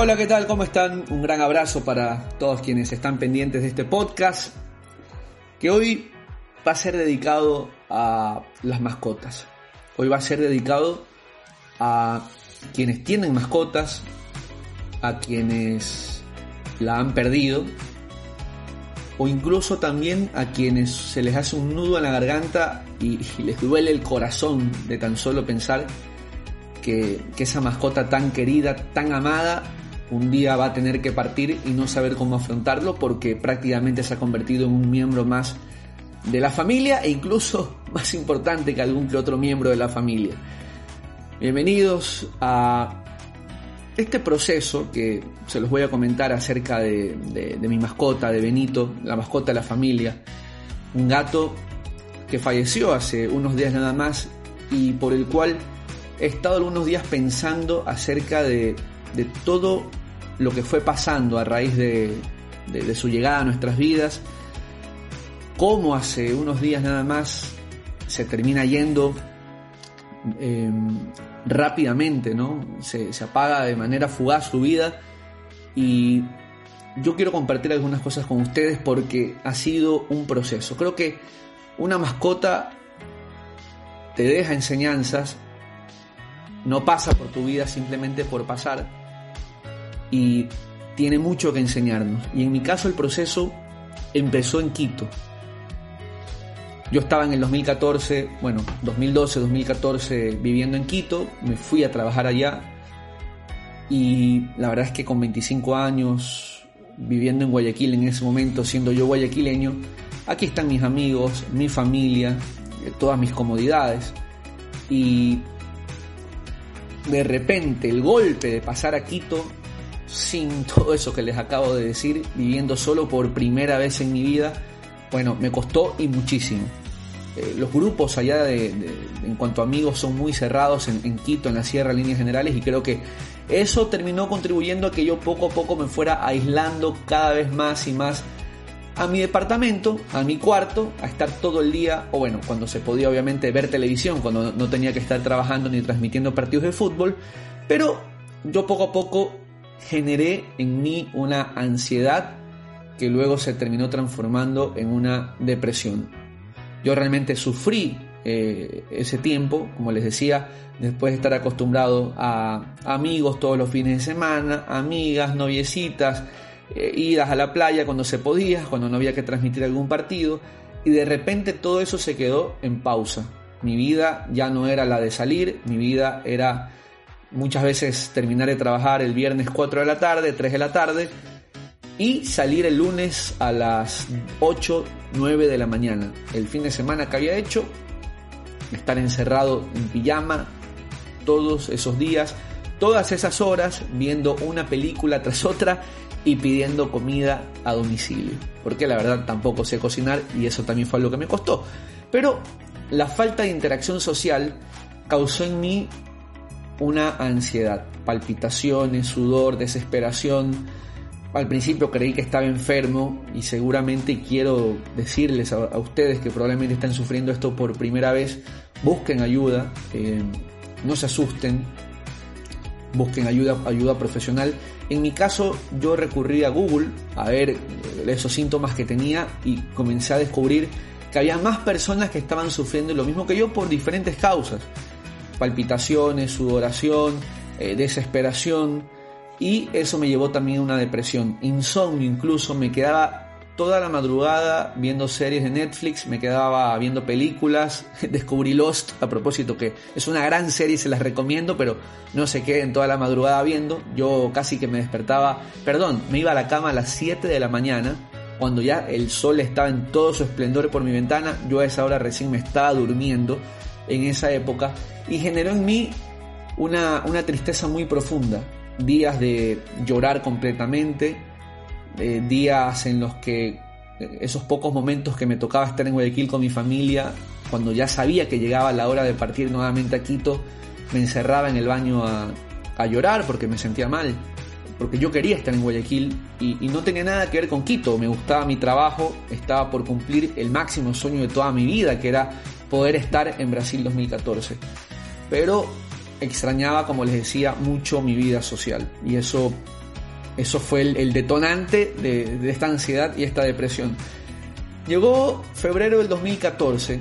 Hola, ¿qué tal? ¿Cómo están? Un gran abrazo para todos quienes están pendientes de este podcast, que hoy va a ser dedicado a las mascotas. Hoy va a ser dedicado a quienes tienen mascotas, a quienes la han perdido, o incluso también a quienes se les hace un nudo en la garganta y, les duele el corazón de tan solo pensar que, esa mascota tan querida, tan amada, un día va a tener que partir y no saber cómo afrontarlo porque prácticamente se ha convertido en un miembro más de la familia e incluso más importante que algún que otro miembro de la familia. Bienvenidos a este proceso que se los voy a comentar acerca de, mi mascota, de Benito, la mascota de la familia, un gato que falleció hace unos días nada más y por el cual he estado algunos días pensando acerca de, de todo lo que fue pasando a raíz de, su llegada a nuestras vidas, cómo hace unos días nada más se termina yendo em, rápidamente, ¿no? Se, se, apaga de manera fugaz su vida y yo quiero compartir algunas cosas con ustedes porque ha sido un proceso. Creo que una mascota te deja enseñanzas, no pasa por tu vida simplemente por pasar y tiene mucho que enseñarnos. Y en mi caso el proceso empezó en Quito. Yo estaba en el 2014, bueno, 2012, 2014 viviendo en Quito, me fui a trabajar allá y la verdad es que con 25 años viviendo en Guayaquil en ese momento, siendo yo guayaquileño, aquí están mis amigos, mi familia, todas mis comodidades y de repente el golpe de pasar a Quito sin todo eso que les acabo de decir, viviendo solo por primera vez en mi vida, bueno, me costó y muchísimo. Eh, los grupos allá de, en cuanto a amigos son muy cerrados en, en, Quito, en la sierra, líneas generales, y creo que eso terminó contribuyendo a que yo poco a poco me fuera aislando cada vez más y más a mi departamento, a mi cuarto, a estar todo el día, o bueno, cuando se podía obviamente ver televisión, cuando no tenía que estar trabajando ni transmitiendo partidos de fútbol, pero yo poco a poco generé en mí una ansiedad que luego se terminó transformando en una depresión. Yo realmente sufrí eh, ese tiempo, como les decía, después de estar acostumbrado a amigos todos los fines de semana, amigas, noviecitas, eh, idas a la playa cuando se podía, cuando no había que transmitir algún partido, y de repente todo eso se quedó en pausa. Mi vida ya no era la de salir, mi vida era muchas veces terminar de trabajar el viernes 4 de la tarde, 3 de la tarde y salir el lunes a las 8, 9 de la mañana. El fin de semana que había hecho, estar encerrado en pijama todos esos días, todas esas horas viendo una película tras otra y pidiendo comida a domicilio. Porque la verdad tampoco sé cocinar y eso también fue algo que me costó. Pero la falta de interacción social causó en mí una ansiedad, palpitaciones, sudor, desesperación. Al principio creí que estaba enfermo y seguramente quiero decirles a, ustedes que probablemente están sufriendo esto por primera vez, busquen ayuda, eh, no se asusten, busquen ayuda, ayuda profesional. En mi caso yo recurrí a Google a ver esos síntomas que tenía y comencé a descubrir que había más personas que estaban sufriendo lo mismo que yo por diferentes causas palpitaciones, sudoración, eh, desesperación. Y eso me llevó también a una depresión, insomnio incluso, me quedaba toda la madrugada viendo series de Netflix, me quedaba viendo películas, descubrí Lost a propósito que es una gran serie, se las recomiendo, pero no se queden toda la madrugada viendo, yo casi que me despertaba, perdón, me iba a la cama a las 7 de la mañana, cuando ya el sol estaba en todo su esplendor por mi ventana, yo a esa hora recién me estaba durmiendo en esa época y generó en mí una, una tristeza muy profunda, días de llorar completamente, eh, días en los que eh, esos pocos momentos que me tocaba estar en Guayaquil con mi familia, cuando ya sabía que llegaba la hora de partir nuevamente a Quito, me encerraba en el baño a, a llorar porque me sentía mal, porque yo quería estar en Guayaquil y, y, no tenía nada que ver con Quito, me gustaba mi trabajo, estaba por cumplir el máximo sueño de toda mi vida, que era poder estar en Brasil 2014. Pero extrañaba, como les decía, mucho mi vida social y eso eso fue el, detonante de, esta ansiedad y esta depresión. Llegó febrero del 2014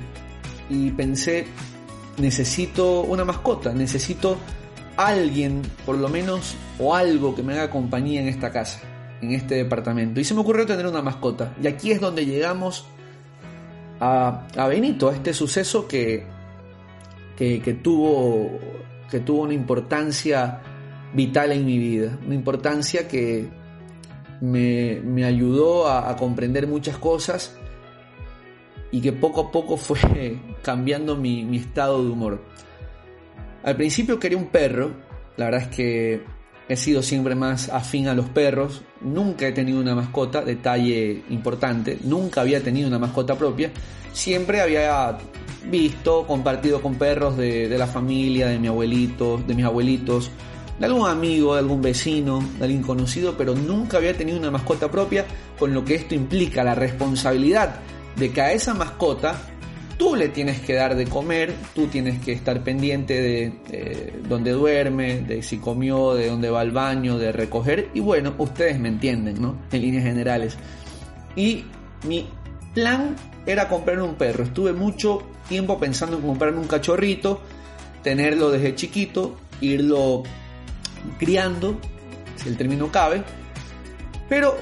y pensé, necesito una mascota, necesito alguien, por lo menos, o algo que me haga compañía en esta casa, en este departamento. Y se me ocurrió tener una mascota. Y aquí es donde llegamos a, Benito, a este suceso que, que, tuvo, que tuvo una importancia vital en mi vida, una importancia que me, ayudó a, comprender muchas cosas y que poco a poco fue cambiando mi, estado de humor. Al principio quería un perro, la verdad es que he sido siempre más afín a los perros, nunca he tenido una mascota, detalle importante, nunca había tenido una mascota propia, siempre había visto, compartido con perros de, la familia, de mi abuelito, de mis abuelitos, de algún amigo, de algún vecino, de alguien conocido, pero nunca había tenido una mascota propia, con lo que esto implica la responsabilidad de que a esa mascota tú le tienes que dar de comer, tú tienes que estar pendiente de dónde duerme, de si comió, de dónde va al baño, de recoger, y bueno, ustedes me entienden, ¿no? En líneas generales. Y mi plan era comprar un perro, estuve mucho tiempo pensando en comprarme un cachorrito, tenerlo desde chiquito, irlo criando, si el término cabe, pero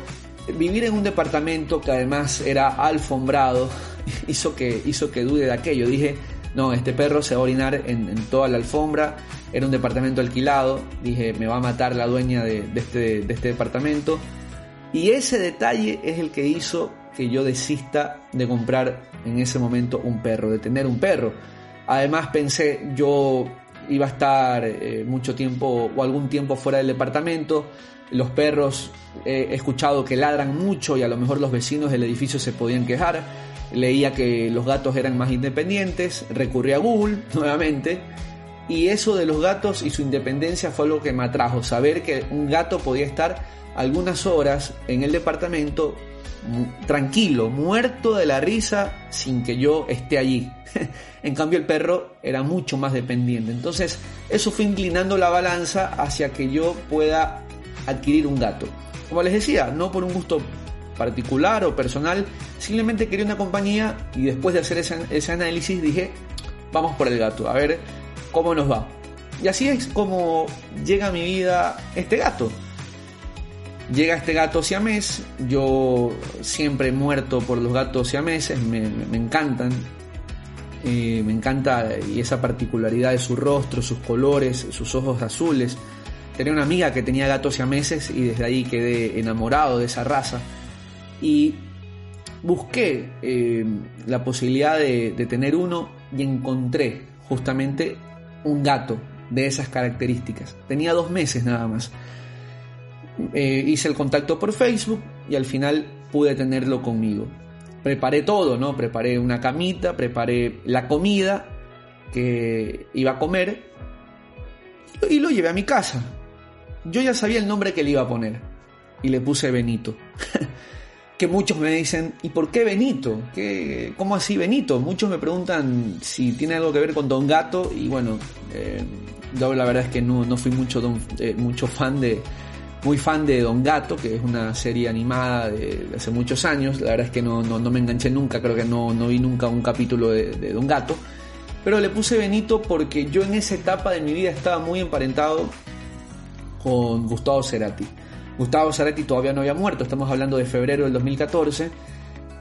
vivir en un departamento que además era alfombrado hizo que, hizo que dude de aquello. Dije, no, este perro se va a orinar en, toda la alfombra, era un departamento alquilado, dije, me va a matar la dueña de, este, de este departamento. Y ese detalle es el que hizo que yo desista de comprar en ese momento un perro, de tener un perro. Además pensé, yo iba a estar eh, mucho tiempo o algún tiempo fuera del departamento. Los perros he escuchado que ladran mucho y a lo mejor los vecinos del edificio se podían quejar. Leía que los gatos eran más independientes, recurrí a Google nuevamente y eso de los gatos y su independencia fue algo que me atrajo, saber que un gato podía estar algunas horas en el departamento tranquilo, muerto de la risa sin que yo esté allí. en cambio el perro era mucho más dependiente. Entonces eso fue inclinando la balanza hacia que yo pueda adquirir un gato. Como les decía, no por un gusto particular o personal, simplemente quería una compañía y después de hacer ese, análisis dije, vamos por el gato, a ver cómo nos va. Y así es como llega a mi vida este gato. Llega este gato siamés, yo siempre he muerto por los gatos siameses, me, me encantan, eh, me encanta y esa particularidad de su rostro, sus colores, sus ojos azules. Tenía una amiga que tenía gatos siameses y desde ahí quedé enamorado de esa raza. Y busqué eh, la posibilidad de, tener uno y encontré justamente un gato de esas características. Tenía dos meses nada más. Eh, hice el contacto por Facebook y al final pude tenerlo conmigo. Preparé todo, ¿no? Preparé una camita, preparé la comida que iba a comer y lo llevé a mi casa. Yo ya sabía el nombre que le iba a poner y le puse Benito. que muchos me dicen, ¿y por qué Benito? ¿Qué, ¿Cómo así Benito? Muchos me preguntan si tiene algo que ver con Don Gato y bueno, eh, yo la verdad es que no, no fui mucho, eh, mucho fan de, muy fan de Don Gato, que es una serie animada de, hace muchos años. La verdad es que no, me enganché nunca, creo que no, vi nunca un capítulo de, Don Gato. Pero le puse Benito porque yo en esa etapa de mi vida estaba muy emparentado con Gustavo Cerati. Gustavo Cerati todavía no había muerto, estamos hablando de febrero del 2014.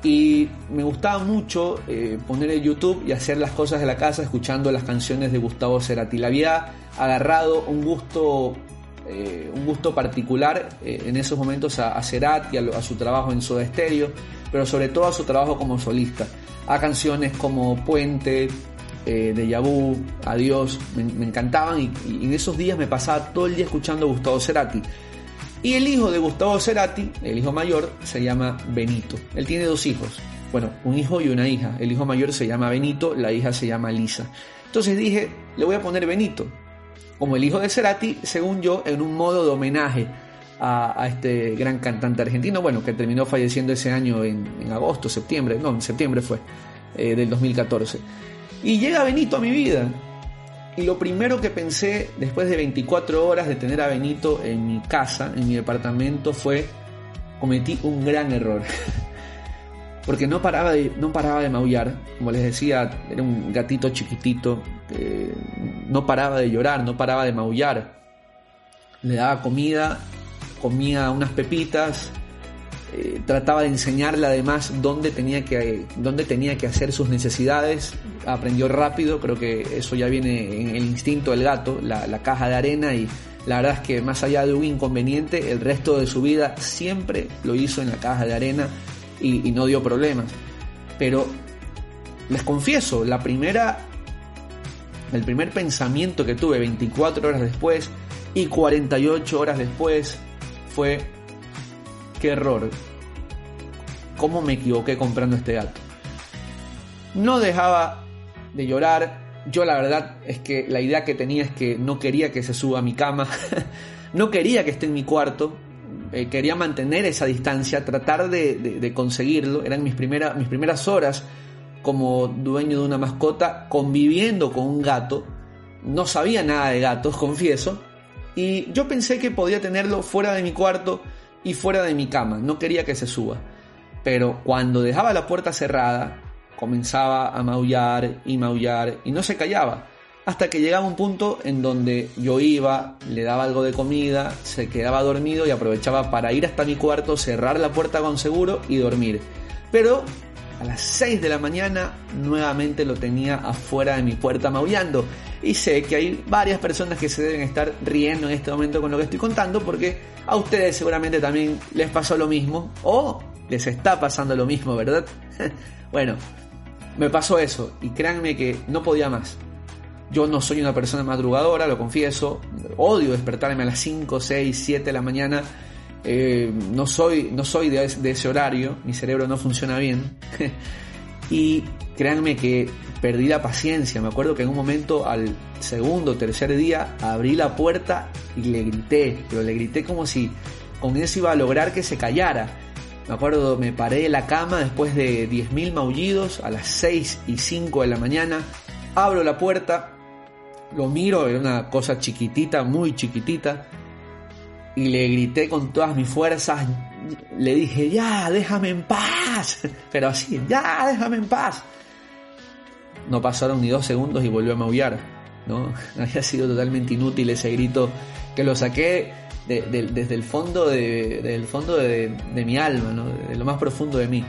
Y me gustaba mucho eh, poner el YouTube y hacer las cosas de la casa escuchando las canciones de Gustavo Cerati. Le había agarrado un gusto eh, un gusto particular eh, en esos momentos a, a Cerati, a, su trabajo en Soda Stereo, pero sobre todo a su trabajo como solista, a canciones como Puente, de Yabú, Adiós, me, me encantaban y, y, en esos días me pasaba todo el día escuchando a Gustavo Cerati. Y el hijo de Gustavo Cerati, el hijo mayor, se llama Benito. Él tiene dos hijos, bueno, un hijo y una hija. El hijo mayor se llama Benito, la hija se llama Lisa. Entonces dije, le voy a poner Benito, como el hijo de Cerati, según yo, en un modo de homenaje a, este gran cantante argentino, bueno, que terminó falleciendo ese año en, en agosto, septiembre, no, en septiembre fue, eh, del 2014. Y llega Benito a mi vida. Y lo primero que pensé después de 24 horas de tener a Benito en mi casa, en mi departamento, fue cometí un gran error. Porque no paraba, de, no paraba de maullar, como les decía, era un gatito chiquitito, no paraba de llorar, no paraba de maullar. Le daba comida, comía unas pepitas, eh, trataba de enseñarle además dónde tenía, que, dónde tenía que hacer sus necesidades, aprendió rápido, creo que eso ya viene en el instinto del gato, la, la caja de arena y la verdad es que más allá de un inconveniente, el resto de su vida siempre lo hizo en la caja de arena y, y, no dio problemas. Pero les confieso, la primera, el primer pensamiento que tuve 24 horas después y 48 horas después fue, qué error, cómo me equivoqué comprando este gato. No dejaba de llorar, yo la verdad es que la idea que tenía es que no quería que se suba a mi cama, no quería que esté en mi cuarto, eh, quería mantener esa distancia, tratar de, conseguirlo, eran mis, mis primeras horas como dueño de una mascota, conviviendo con un gato, no sabía nada de gatos, confieso, y yo pensé que podía tenerlo fuera de mi cuarto y fuera de mi cama, no quería que se suba. Pero cuando dejaba la puerta cerrada, comenzaba a maullar y maullar y no se callaba. Hasta que llegaba un punto en donde yo iba, le daba algo de comida, se quedaba dormido y aprovechaba para ir hasta mi cuarto, cerrar la puerta con seguro y dormir. Pero a las 6 de la mañana nuevamente lo tenía afuera de mi puerta maullando. Y sé que hay varias personas que se deben estar riendo en este momento con lo que estoy contando porque a ustedes seguramente también les pasó lo mismo o les está pasando lo mismo, ¿verdad? bueno, me pasó eso y créanme que no podía más. Yo no soy una persona madrugadora, lo confieso. Odio despertarme a las 5, 6, 7 de la mañana. Eh, no soy, no soy de, ese horario, mi cerebro no funciona bien. y créanme que perdí la paciencia. Me acuerdo que en un momento, al segundo tercer día, abrí la puerta y le grité. Pero le grité como si con eso iba a lograr que se callara. Me acuerdo, me paré de la cama después de 10.000 maullidos a las 6 y 5 de la mañana. Abro la puerta, lo miro, era una cosa chiquitita, muy chiquitita. Y le grité con todas mis fuerzas. Le dije, ya, déjame en paz. Pero así, ya, déjame en paz. No pasaron ni dos segundos y volvió a maullar. ¿no? Había sido totalmente inútil ese grito que lo saqué de, de, desde el fondo, de, del fondo de, mi alma, de lo más profundo de mí.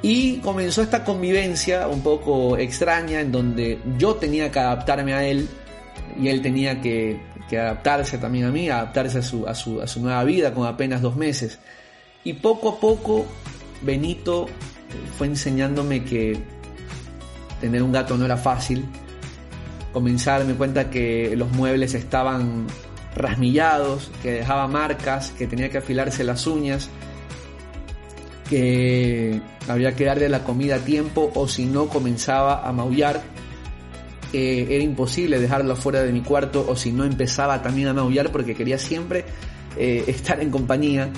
Y comenzó esta convivencia un poco extraña en donde yo tenía que adaptarme a él y él tenía que, que adaptarse también a mí, adaptarse a su, a, su, a su nueva vida con apenas dos meses. Y poco a poco Benito fue enseñándome que tener un gato no era fácil. Comencé a darme cuenta que los muebles estaban rasmillados, que dejaba marcas, que tenía que afilarse las uñas, que había que darle la comida a tiempo o si no comenzaba a maullar. Era imposible dejarlo fuera de mi cuarto o si no empezaba también a maullar porque quería siempre eh, estar en compañía.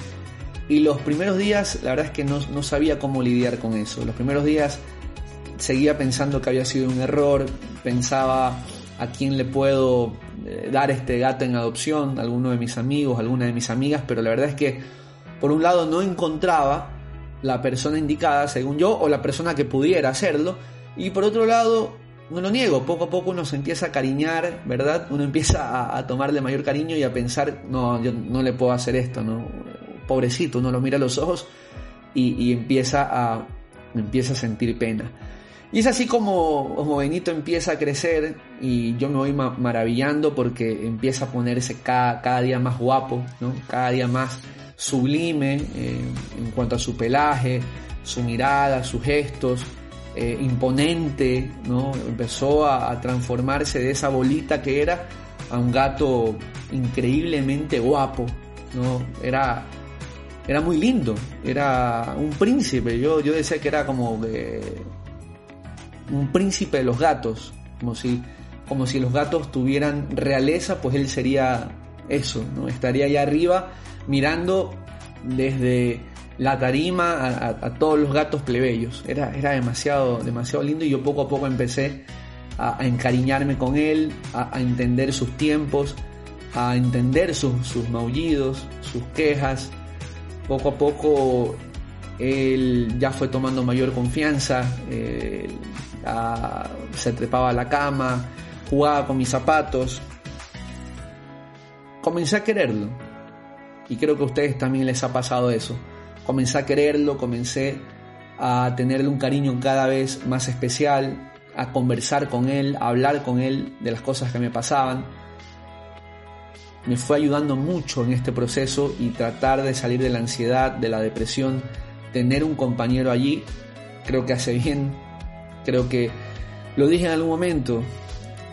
Y los primeros días, la verdad es que no, no sabía cómo lidiar con eso. Los primeros días seguía pensando que había sido un error, pensaba a quién le puedo eh, dar este gato en adopción, alguno de mis amigos, alguna de mis amigas, pero la verdad es que por un lado no encontraba la persona indicada, según yo, o la persona que pudiera hacerlo, y por otro lado, no lo niego, poco a poco uno se empieza a cariñar, ¿verdad? Uno empieza a, tomarle mayor cariño y a pensar, no, yo no le puedo hacer esto, ¿no? Pobrecito, uno lo mira a los ojos y, y empieza, a, empieza a sentir pena. Y es así como, como Benito empieza a crecer y yo me voy ma maravillando porque empieza a ponerse cada, cada día más guapo, ¿no? cada día más sublime eh, en cuanto a su pelaje, su mirada, sus gestos. Eh, imponente, ¿no? Empezó a, transformarse de esa bolita que era a un gato increíblemente guapo, ¿no? Era, era muy lindo, era un príncipe, yo, yo decía que era como un príncipe de los gatos, como si, como si los gatos tuvieran realeza, pues él sería eso, ¿no? Estaría allá arriba mirando desde la tarima a, todos los gatos plebeyos. Era, era demasiado, demasiado lindo y yo poco a poco empecé a, encariñarme con él, a, entender sus tiempos, a entender sus, sus maullidos, sus quejas. Poco a poco él ya fue tomando mayor confianza, se trepaba a la cama, jugaba con mis zapatos. Comencé a quererlo. Y creo que a ustedes también les ha pasado eso. Comencé a quererlo, comencé a tenerle un cariño cada vez más especial, a conversar con él, a hablar con él de las cosas que me pasaban. Me fue ayudando mucho en este proceso y tratar de salir de la ansiedad, de la depresión, tener un compañero allí, creo que hace bien. Creo que lo dije en algún momento,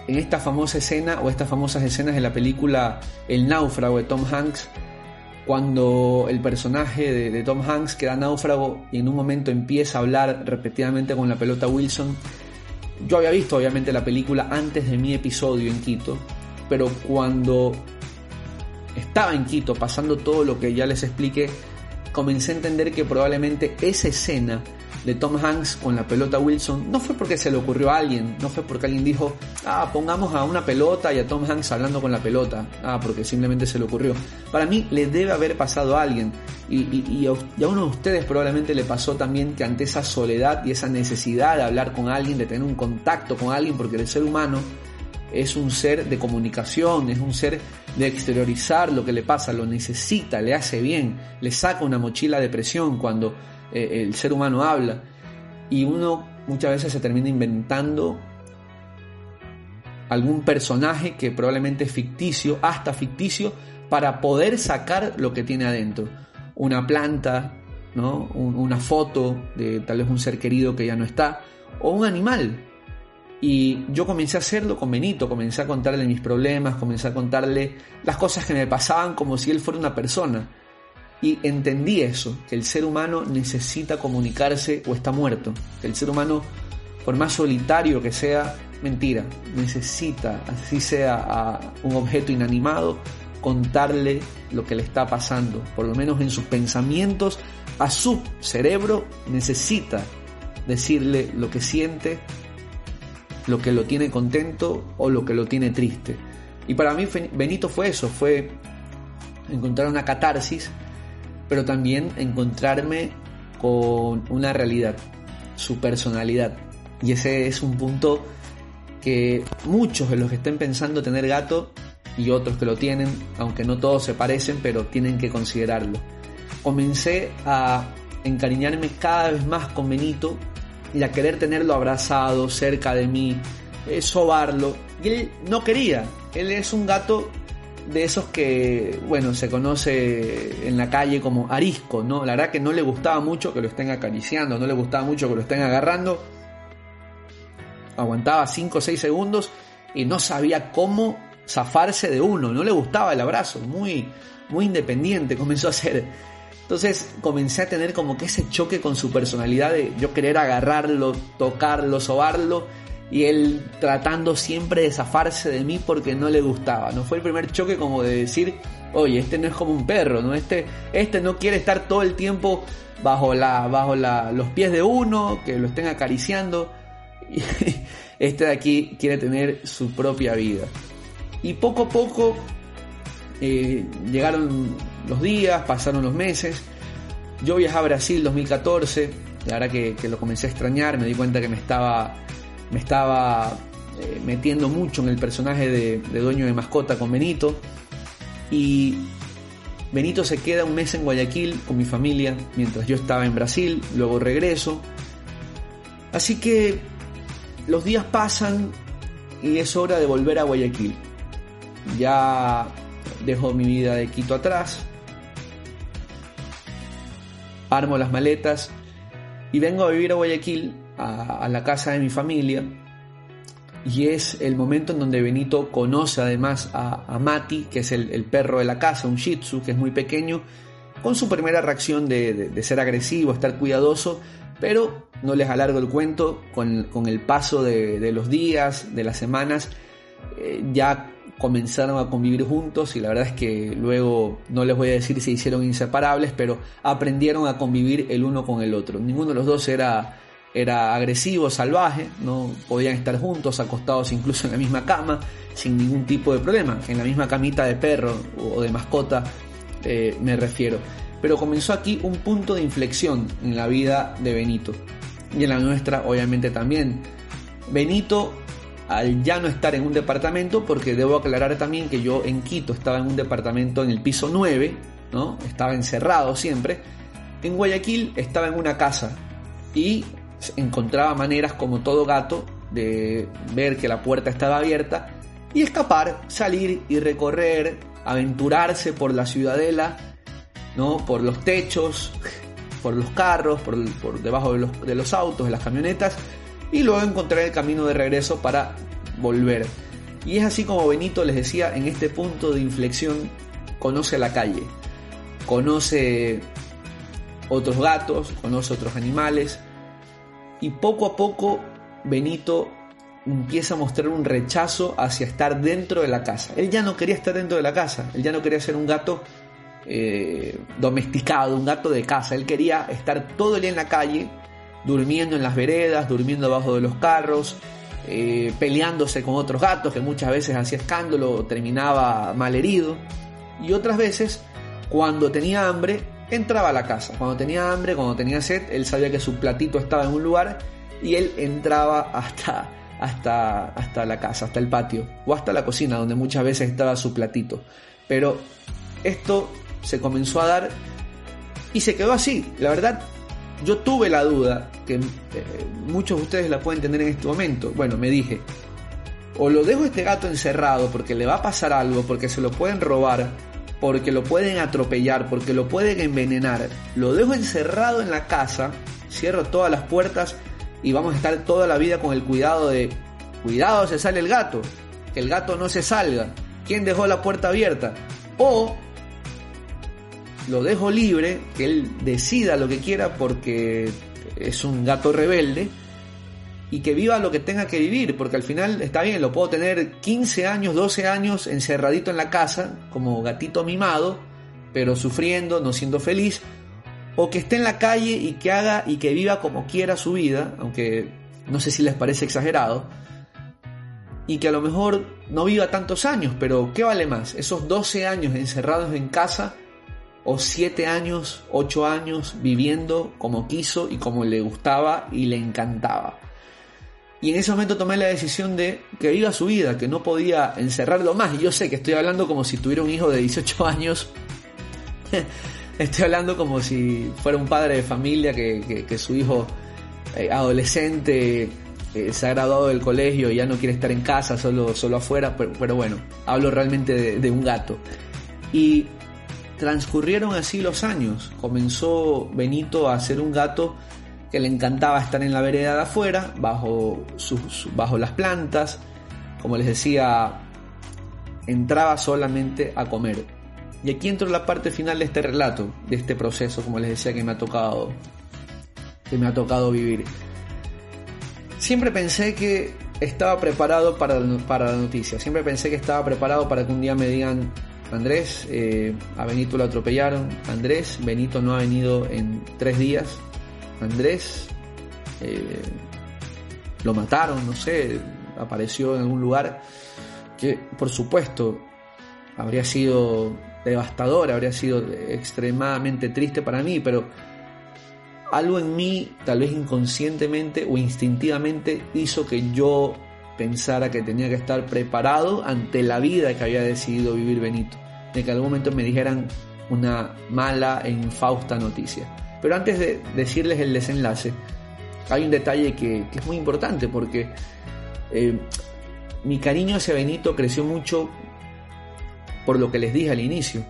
en esta famosa escena o estas famosas escenas de la película El náufrago de Tom Hanks, cuando el personaje de, Tom Hanks queda náufrago y en un momento empieza a hablar repetidamente con la pelota Wilson. Yo había visto obviamente la película antes de mi episodio en Quito, pero cuando estaba en Quito pasando todo lo que ya les expliqué, comencé a entender que probablemente esa escena de Tom Hanks con la pelota Wilson no fue porque se le ocurrió a alguien, no fue porque alguien dijo, ah, pongamos a una pelota y a Tom Hanks hablando con la pelota, ah, porque simplemente se le ocurrió. Para mí le debe haber pasado a alguien y, a, uno de ustedes probablemente le pasó también que ante esa soledad y esa necesidad de hablar con alguien, de tener un contacto con alguien, porque el ser humano es un ser de comunicación, es un ser de exteriorizar lo que le pasa, lo necesita, le hace bien, le saca una mochila de presión cuando eh, el ser humano habla y uno muchas veces se termina inventando algún personaje que probablemente es ficticio, hasta ficticio, para poder sacar lo que tiene adentro. Una planta, ¿no? una foto de tal vez un ser querido que ya no está, o un animal. Y yo comencé a hacerlo con Benito, comencé a contarle mis problemas, comencé a contarle las cosas que me pasaban como si él fuera una persona. Y entendí eso, que el ser humano necesita comunicarse o está muerto. Que el ser humano, por más solitario que sea, mentira, necesita, así sea a un objeto inanimado, contarle lo que le está pasando. Por lo menos en sus pensamientos, a su cerebro necesita decirle lo que siente, lo que lo tiene contento o lo que lo tiene triste. Y para mí Benito fue eso, fue encontrar una catarsis pero también encontrarme con una realidad, su personalidad. Y ese es un punto que muchos de los que estén pensando tener gato y otros que lo tienen, aunque no todos se parecen, pero tienen que considerarlo. Comencé a encariñarme cada vez más con Benito y a querer tenerlo abrazado cerca de mí, eh, sobarlo. Y él no quería. Él es un gato de esos que, bueno, se conoce en la calle como arisco, ¿no? La verdad que no le gustaba mucho que lo estén acariciando, no le gustaba mucho que lo estén agarrando. Aguantaba 5 o 6 segundos y no sabía cómo zafarse de uno, no le gustaba el abrazo, muy, muy independiente comenzó a ser. Entonces comencé a tener como que ese choque con su personalidad de yo querer agarrarlo, tocarlo, sobarlo y él tratando siempre de zafarse de mí porque no le gustaba. No fue el primer choque como de decir, oye, este no es como un perro, ¿no? Este, este no quiere estar todo el tiempo bajo, la, bajo los pies de uno, que lo estén acariciando. Este de aquí quiere tener su propia vida. Y poco a poco eh, llegaron los días, pasaron los meses. Yo viajé a Brasil 2014, la verdad que, que lo comencé a extrañar, me di cuenta que me estaba me estaba eh, metiendo mucho en el personaje de, dueño de mascota con Benito. Y Benito se queda un mes en Guayaquil con mi familia mientras yo estaba en Brasil, luego regreso. Así que los días pasan y es hora de volver a Guayaquil. Ya dejo mi vida de Quito atrás, armo las maletas y vengo a vivir a Guayaquil a, la casa de mi familia y es el momento en donde Benito conoce además a, Mati, que es el, perro de la casa, un Shih Tzu, que es muy pequeño, con su primera reacción de, ser agresivo, estar cuidadoso, pero no les alargo el cuento, con, el paso de, los días, de las semanas, eh, ya comenzaron a convivir juntos y la verdad es que luego no les voy a decir si se hicieron inseparables, pero aprendieron a convivir el uno con el otro. Ninguno de los dos era, era agresivo, salvaje, no podían estar juntos, acostados incluso en la misma cama, sin ningún tipo de problema, en la misma camita de perro o de mascota eh, me refiero. Pero comenzó aquí un punto de inflexión en la vida de Benito y en la nuestra obviamente también. Benito al ya no estar en un departamento, porque debo aclarar también que yo en Quito estaba en un departamento en el piso 9, ¿no? Estaba encerrado siempre. En Guayaquil estaba en una casa y encontraba maneras como todo gato de ver que la puerta estaba abierta y escapar, salir y recorrer, aventurarse por la ciudadela, ¿no? Por los techos, por los carros, por, debajo de los, de los autos, de las camionetas y luego encontrar el camino de regreso para volver. Y es así como Benito les decía, en este punto de inflexión conoce la calle, conoce otros gatos, conoce otros animales y poco a poco Benito empieza a mostrar un rechazo hacia estar dentro de la casa. Él ya no quería estar dentro de la casa, él ya no quería ser un gato eh, domesticado, un gato de casa, él quería estar todo el día en la calle durmiendo en las veredas, durmiendo abajo de los carros, eh, peleándose con otros gatos que muchas veces hacía escándalo, terminaba mal herido. Y otras veces, cuando tenía hambre, entraba a la casa. Cuando tenía hambre, cuando tenía sed, él sabía que su platito estaba en un lugar y él entraba hasta, hasta, hasta la casa, hasta el patio o hasta la cocina, donde muchas veces estaba su platito. Pero esto se comenzó a dar y se quedó así. La verdad, yo tuve la duda, que eh, muchos de ustedes la pueden tener en este momento. Bueno, me dije, o lo dejo este gato encerrado porque le va a pasar algo, porque se lo pueden robar, porque lo pueden atropellar, porque lo pueden envenenar. Lo dejo encerrado en la casa, cierro todas las puertas y vamos a estar toda la vida con el cuidado de, cuidado se sale el gato, que el gato no se salga. ¿Quién dejó la puerta abierta? O lo dejo libre, que él decida lo que quiera porque es un gato rebelde y que viva lo que tenga que vivir, porque al final está bien, lo puedo tener 15 años, 12 años encerradito en la casa, como gatito mimado, pero sufriendo, no siendo feliz, o que esté en la calle y que haga y que viva como quiera su vida, aunque no sé si les parece exagerado, y que a lo mejor no viva tantos años, pero ¿qué vale más? Esos 12 años encerrados en casa, o siete años, ocho años viviendo como quiso y como le gustaba y le encantaba. Y en ese momento tomé la decisión de que viva su vida, que no podía encerrarlo más. Y yo sé que estoy hablando como si tuviera un hijo de 18 años. estoy hablando como si fuera un padre de familia que, su hijo eh, adolescente eh, se ha graduado del colegio y ya no quiere estar en casa, solo, solo afuera. Pero, bueno, hablo realmente de un gato. Y Transcurrieron así los años. Comenzó Benito a ser un gato que le encantaba estar en la vereda de afuera, bajo, bajo las plantas. Como les decía, entraba solamente a comer. Y aquí entro en la parte final de este relato, de este proceso, como les decía, que me ha tocado, que me ha tocado vivir. Siempre pensé que estaba preparado para, para la noticia, siempre pensé que estaba preparado para que un día me digan, Andrés, eh, a Benito lo atropellaron. Andrés, Benito no ha venido en tres días. Andrés, eh, lo mataron, no sé, apareció en algún lugar que, por supuesto, habría sido devastador, habría sido extremadamente triste para mí, pero algo en mí, tal vez inconscientemente o instintivamente, hizo que yo pensara que tenía que estar preparado ante la vida que había decidido vivir Benito, de que en algún momento me dijeran una mala e infausta noticia. Pero antes de decirles el desenlace, hay un detalle que, es muy importante porque eh, mi cariño hacia Benito creció mucho por lo que les dije al inicio.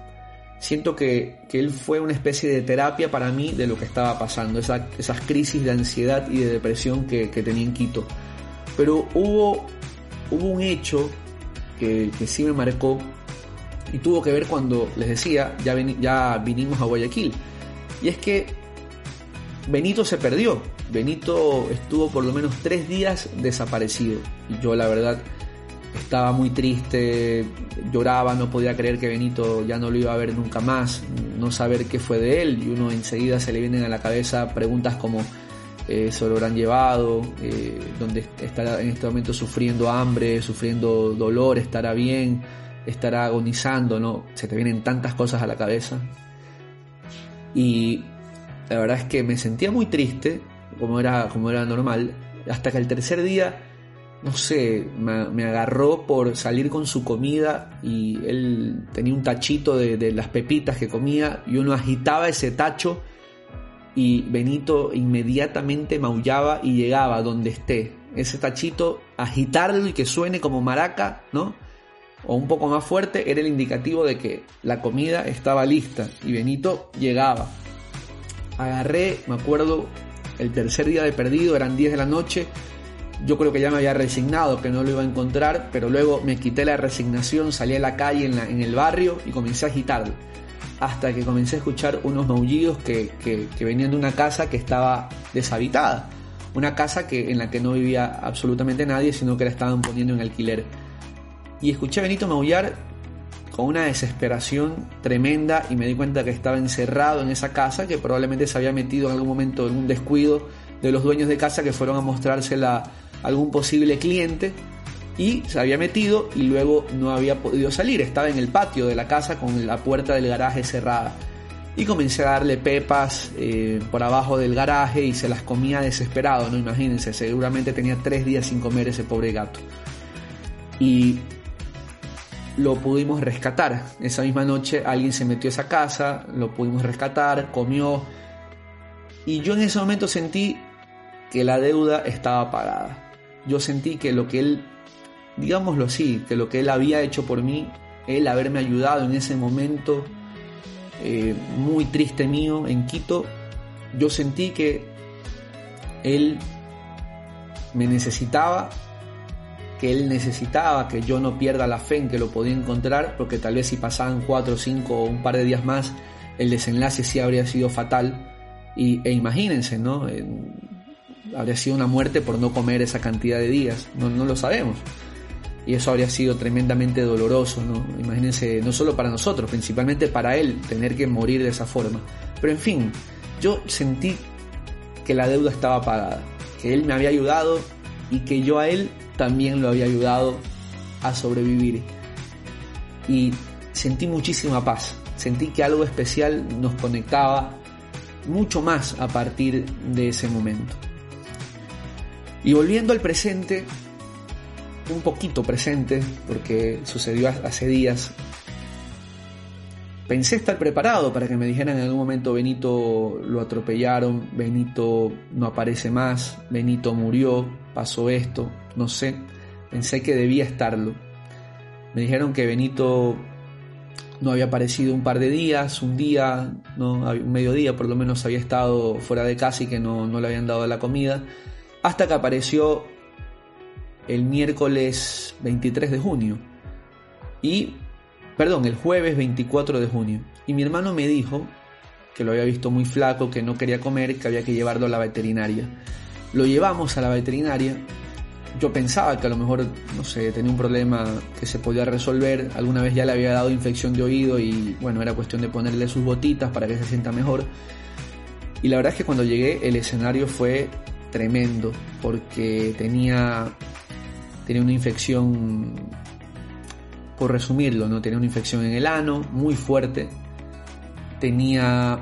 siento que, él fue una especie de terapia para mí de lo que estaba pasando, esas crisis de ansiedad y de depresión que, tenía en Quito. Pero hubo, hubo un hecho que, que, sí me marcó y tuvo que ver cuando, les decía, ya, ya vinimos a Guayaquil. Y es que Benito se perdió. Benito estuvo por lo menos tres días desaparecido. Y yo la verdad estaba muy triste, lloraba, no podía creer que Benito ya no lo iba a ver nunca más, no saber qué fue de él. Y uno enseguida se le vienen a la cabeza preguntas como eh, se lo habrán llevado, eh, donde estará en este momento sufriendo hambre, sufriendo dolor, estará bien, estará agonizando, ¿no? Se te vienen tantas cosas a la cabeza. Y la verdad es que me sentía muy triste, como era, como era normal, hasta que el tercer día, no sé, me, agarró por salir con su comida y él tenía un tachito de, de las pepitas que comía y uno agitaba ese tacho y Benito inmediatamente maullaba y llegaba donde esté. Ese tachito, agitarlo y que suene como maraca, ¿no? O un poco más fuerte, era el indicativo de que la comida estaba lista y Benito llegaba agarré, me acuerdo, el tercer día de perdido, eran 10 de la noche, yo creo que ya me había resignado que no lo iba a encontrar, pero luego me quité la resignación, salí a la calle en, el barrio y comencé a agitarlo. Hasta que comencé a escuchar unos maullidos que, venían de una casa que estaba deshabitada. Una casa que, en la que no vivía absolutamente nadie, sino que la estaban poniendo en alquiler. Y escuché a Benito maullar con una desesperación tremenda y me di cuenta que estaba encerrado en esa casa, que probablemente se había metido en algún momento en un descuido de los dueños de casa que fueron a mostrársela a algún posible cliente y se había metido y luego no había podido salir, estaba en el patio de la casa con la puerta del garaje cerrada. Y comencé a darle pepas eh, por abajo del garaje y se las comía desesperado, no imagínense, seguramente tenía tres días sin comer ese pobre gato. Y lo pudimos rescatar. Esa misma noche alguien se metió a esa casa, lo pudimos rescatar, comió. Y yo en ese momento sentí que la deuda estaba pagada. Yo sentí que lo que él, digámoslo así, que lo que él había hecho por mí, él haberme ayudado en ese momento eh, muy triste mío en Quito, yo sentí que él me necesitaba que él necesitaba, que yo no pierda la fe en que lo podía encontrar, porque tal vez si pasaban cuatro, cinco o un par de días más, el desenlace sí habría sido fatal. Y, e imagínense, ¿no? habría sido una muerte por no comer esa cantidad de días, no, no lo sabemos. Y eso habría sido tremendamente doloroso, ¿no? Imagínense, no solo para nosotros, principalmente para él, tener que morir de esa forma. Pero en fin, yo sentí que la deuda estaba pagada, que él me había ayudado y que yo a él también lo había ayudado a sobrevivir. Y sentí muchísima paz, sentí que algo especial nos conectaba mucho más a partir de ese momento. Y volviendo al presente, un poquito presente, porque sucedió hace días, pensé estar preparado para que me dijeran en algún momento Benito lo atropellaron, Benito no aparece más, Benito murió, pasó esto, no sé, pensé que debía estarlo. Me dijeron que Benito no había aparecido un par de días, un día, no, un mediodía por lo menos había estado fuera de casa y que no, no le habían dado la comida, hasta que apareció el miércoles 23 de junio. Y, perdón, el jueves 24 de junio. Y mi hermano me dijo que lo había visto muy flaco, que no quería comer, que había que llevarlo a la veterinaria. Lo llevamos a la veterinaria yo pensaba que a lo mejor, no sé, tenía un problema que se podía resolver. Alguna vez ya le había dado infección de oído y bueno, era cuestión de ponerle sus botitas para que se sienta mejor. Y la verdad es que cuando llegué el escenario fue tremendo porque tenía, tenía una infección, por resumirlo, ¿no? Tenía una infección en el ano muy fuerte. Tenía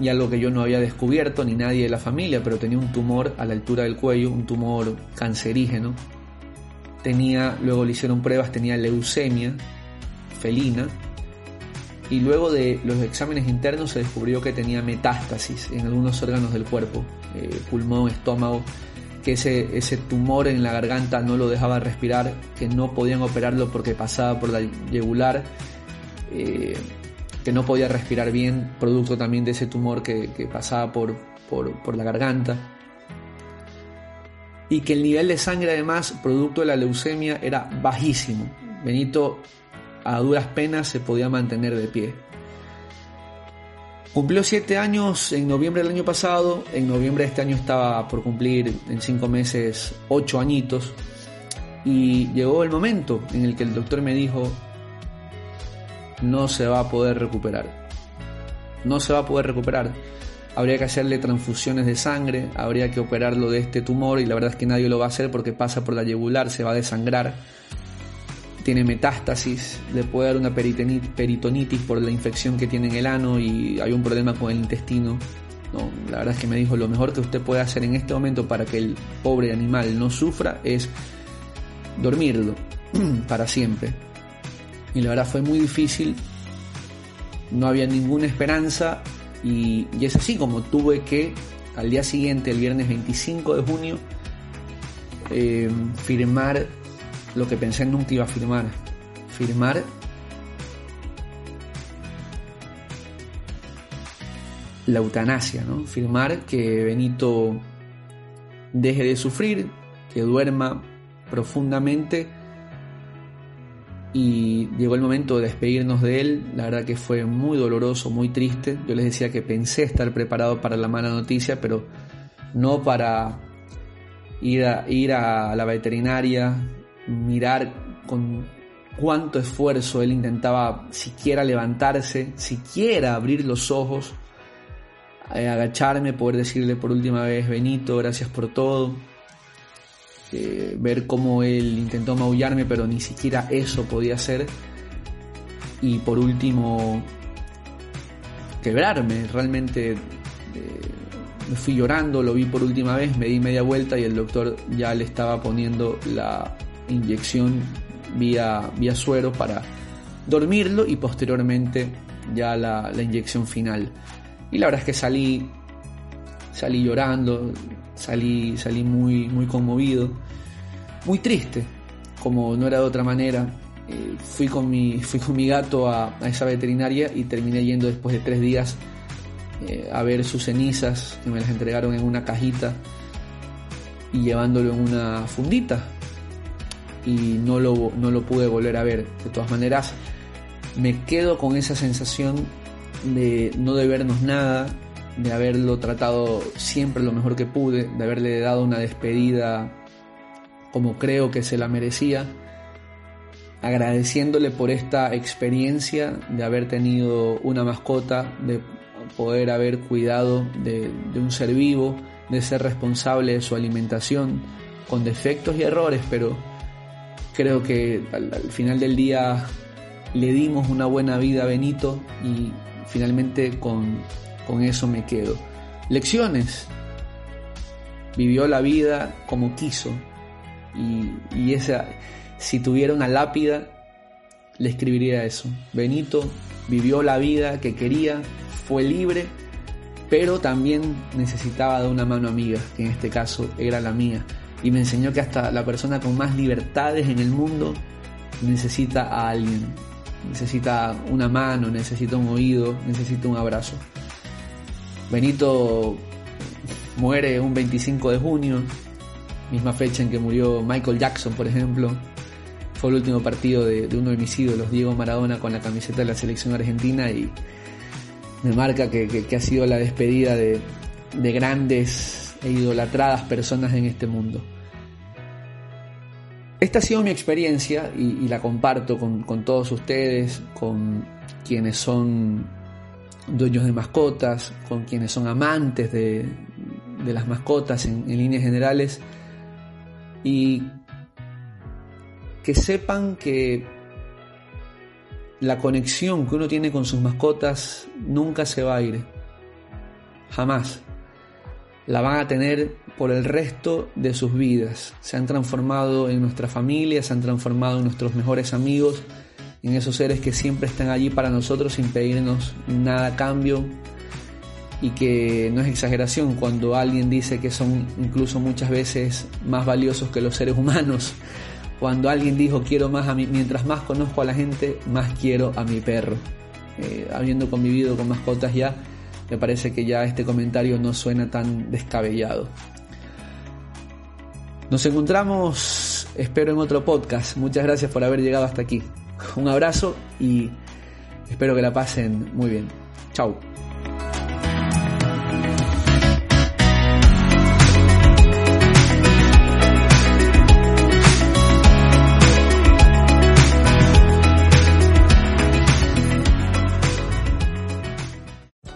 y algo que yo no había descubierto ni nadie de la familia, pero tenía un tumor a la altura del cuello, un tumor cancerígeno. Tenía, luego le hicieron pruebas, tenía leucemia felina y luego de los exámenes internos se descubrió que tenía metástasis en algunos órganos del cuerpo, eh, pulmón, estómago, que ese, ese tumor en la garganta no lo dejaba respirar, que no podían operarlo porque pasaba por la yugular. Eh, que no podía respirar bien, producto también de ese tumor que, pasaba por, por, la garganta. Y que el nivel de sangre además, producto de la leucemia, era bajísimo. Benito a duras penas se podía mantener de pie. Cumplió siete años en noviembre del año pasado, en noviembre de este año estaba por cumplir en cinco meses ocho añitos y llegó el momento en el que el doctor me dijo no se va a poder recuperar, no se va a poder recuperar, habría que hacerle transfusiones de sangre, habría que operarlo de este tumor y la verdad es que nadie lo va a hacer porque pasa por la yugular, se va a desangrar tiene metástasis, le puede dar una peritonitis por la infección que tiene en el ano y hay un problema con el intestino. No, la verdad es que me dijo lo mejor que usted puede hacer en este momento para que el pobre animal no sufra es dormirlo para siempre. Y la verdad fue muy difícil, no había ninguna esperanza y, es así como tuve que al día siguiente, el viernes 25 de junio, eh, firmar lo que pensé nunca iba a firmar. Firmar la eutanasia, ¿no? Firmar que Benito deje de sufrir, que duerma profundamente y llegó el momento de despedirnos de él. La verdad que fue muy doloroso, muy triste. Yo les decía que pensé estar preparado para la mala noticia, pero no para ir a, ir a la veterinaria, mirar con cuánto esfuerzo él intentaba siquiera levantarse, siquiera abrir los ojos, eh, agacharme, poder decirle por última vez, Benito, gracias por todo. Eh, ver cómo él intentó maullarme, pero ni siquiera eso podía hacer. Y por último, quebrarme. Realmente eh, me fui llorando, lo vi por última vez, me di media vuelta y el doctor ya le estaba poniendo la inyección vía, vía suero para dormirlo y posteriormente ya la, inyección final. Y la verdad es que salí, salí llorando, salí, salí muy, muy conmovido, muy triste, como no era de otra manera. Eh, fui, con mi, fui con mi gato a, esa veterinaria y terminé yendo después de tres días eh, a ver sus cenizas, que me las entregaron en una cajita y llevándolo en una fundita y no lo, no lo pude volver a ver. De todas maneras, me quedo con esa sensación de no debernos nada, de haberlo tratado siempre lo mejor que pude, de haberle dado una despedida como creo que se la merecía, agradeciéndole por esta experiencia de haber tenido una mascota, de poder haber cuidado de, un ser vivo, de ser responsable de su alimentación, con defectos y errores, pero creo que al, final del día le dimos una buena vida a Benito y finalmente con, eso me quedo. Lecciones. Vivió la vida como quiso y, esa, si tuviera una lápida, le escribiría eso. Benito vivió la vida que quería, fue libre, pero también necesitaba de una mano amiga, que en este caso era la mía y me enseñó que hasta la persona con más libertades en el mundo necesita a alguien, necesita una mano, necesita un oído, necesita un abrazo. Benito muere un 25 de junio, misma fecha en que murió Michael Jackson, por ejemplo. Fue el último partido de, uno de mis ídolos, Diego Maradona, con la camiseta de la selección argentina y me marca que, ha sido la despedida de, de grandes e idolatradas personas en este mundo. Esta ha sido mi experiencia y, la comparto con, todos ustedes, con quienes son dueños de mascotas, con quienes son amantes de, las mascotas en, en líneas generales y que sepan que la conexión que uno tiene con sus mascotas nunca se va a ir, jamás la van a tener por el resto de sus vidas. Se han transformado en nuestra familia, se han transformado en nuestros mejores amigos, en esos seres que siempre están allí para nosotros sin pedirnos nada a cambio y que no es exageración cuando alguien dice que son incluso muchas veces más valiosos que los seres humanos. Cuando alguien dijo quiero más a mí, mientras más conozco a la gente, más quiero a mi perro. eh, habiendo convivido con mascotas ya, me parece que ya este comentario no suena tan descabellado. Nos encontramos, espero, en otro podcast. Muchas gracias por haber llegado hasta aquí. Un abrazo y espero que la pasen muy bien. Chao.